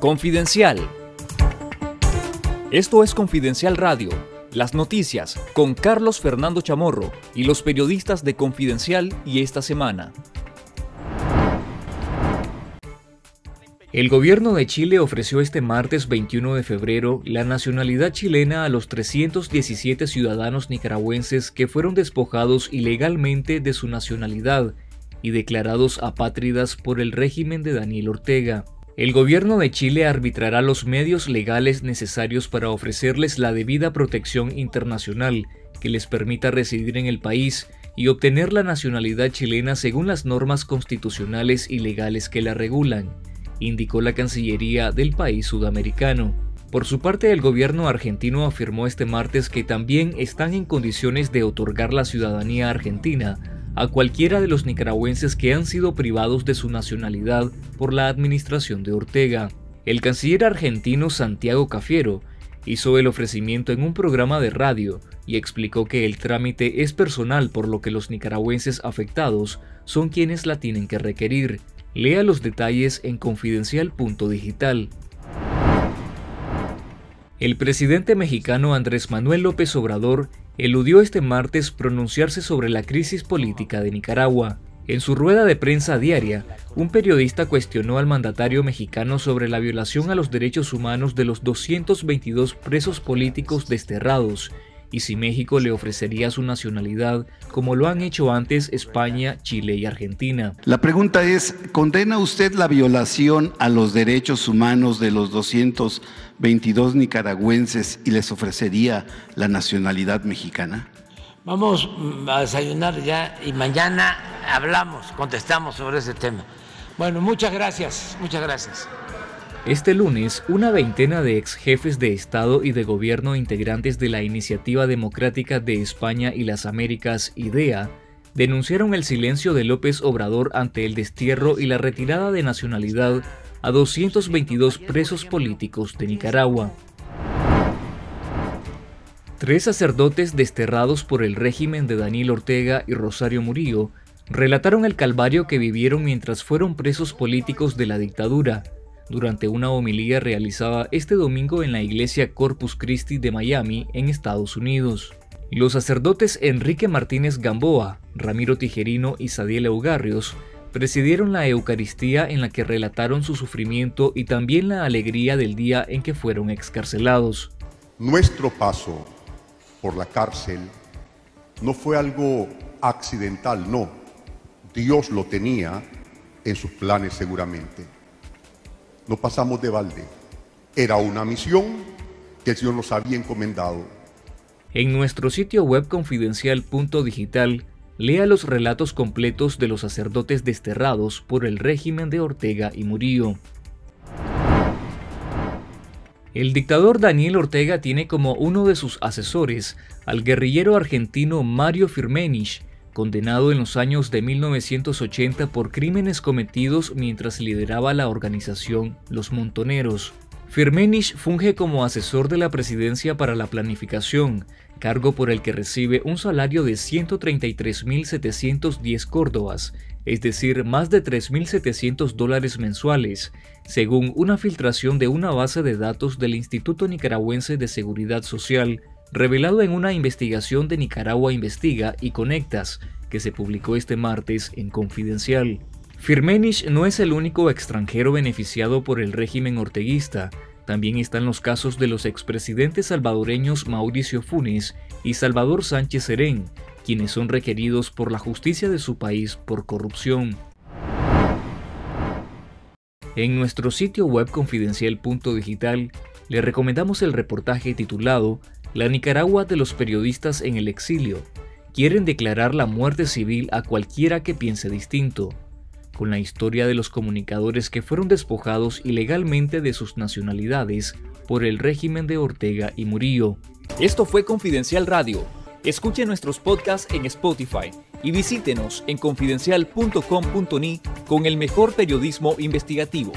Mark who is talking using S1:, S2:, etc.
S1: Confidencial. Esto es Confidencial Radio, las noticias con Carlos Fernando Chamorro y los periodistas de Confidencial y esta semana. El gobierno de Chile ofreció este martes 21 de febrero la nacionalidad chilena a los 317 ciudadanos nicaragüenses que fueron despojados ilegalmente de su nacionalidad y declarados apátridas por el régimen de Daniel Ortega. El gobierno de Chile arbitrará los medios legales necesarios para ofrecerles la debida protección internacional que les permita residir en el país y obtener la nacionalidad chilena según las normas constitucionales y legales que la regulan, indicó la Cancillería del país sudamericano. Por su parte, el gobierno argentino afirmó este martes que también están en condiciones de otorgar la ciudadanía argentina a cualquiera de los nicaragüenses que han sido privados de su nacionalidad por la administración de Ortega. El canciller argentino Santiago Cafiero hizo el ofrecimiento en un programa de radio y explicó que el trámite es personal por lo que los nicaragüenses afectados son quienes la tienen que requerir. Lea los detalles en confidencial.digital. El presidente mexicano Andrés Manuel López Obrador eludió este martes pronunciarse sobre la crisis política de Nicaragua. En su rueda de prensa diaria, un periodista cuestionó al mandatario mexicano sobre la violación a los derechos humanos de los 222 presos políticos desterrados y si México le ofrecería su nacionalidad, como lo han hecho antes España, Chile y Argentina.
S2: La pregunta es, ¿condena usted la violación a los derechos humanos de los 222 nicaragüenses y les ofrecería la nacionalidad mexicana?
S3: Vamos a desayunar ya y mañana hablamos, contestamos sobre ese tema. Bueno, muchas gracias, muchas gracias.
S1: Este lunes, una veintena de ex jefes de Estado y de gobierno integrantes de la Iniciativa Democrática de España y las Américas, IDEA, denunciaron el silencio de López Obrador ante el destierro y la retirada de nacionalidad a 222 presos políticos de Nicaragua. Tres sacerdotes desterrados por el régimen de Daniel Ortega y Rosario Murillo relataron el calvario que vivieron mientras fueron presos políticos de la dictadura durante una homilía realizada este domingo en la iglesia Corpus Christi de Miami, en Estados Unidos. Los sacerdotes Enrique Martínez Gamboa, Ramiro Tijerino y Sadiel Eugarrios presidieron la Eucaristía en la que relataron su sufrimiento y también la alegría del día en que fueron excarcelados.
S4: Nuestro paso por la cárcel no fue algo accidental, no. Dios lo tenía en sus planes seguramente no pasamos de balde. Era una misión que el Señor nos había encomendado.
S1: En nuestro sitio web confidencial.digital, lea los relatos completos de los sacerdotes desterrados por el régimen de Ortega y Murillo. El dictador Daniel Ortega tiene como uno de sus asesores al guerrillero argentino Mario Firmenich, condenado en los años de 1980 por crímenes cometidos mientras lideraba la organización Los Montoneros. Firmenich funge como asesor de la presidencia para la planificación, cargo por el que recibe un salario de 133.710 córdobas, es decir, más de 3.700 dólares mensuales, según una filtración de una base de datos del Instituto Nicaragüense de Seguridad Social revelado en una investigación de Nicaragua Investiga y Conectas, que se publicó este martes en Confidencial. Firmenich no es el único extranjero beneficiado por el régimen orteguista, también están los casos de los expresidentes salvadoreños Mauricio Funes y Salvador Sánchez Serén, quienes son requeridos por la justicia de su país por corrupción. En nuestro sitio web confidencial.digital le recomendamos el reportaje titulado la Nicaragua de los periodistas en el exilio. Quieren declarar la muerte civil a cualquiera que piense distinto, con la historia de los comunicadores que fueron despojados ilegalmente de sus nacionalidades por el régimen de Ortega y Murillo. Esto fue Confidencial Radio. Escuche nuestros podcasts en Spotify y visítenos en confidencial.com.ni con el mejor periodismo investigativo.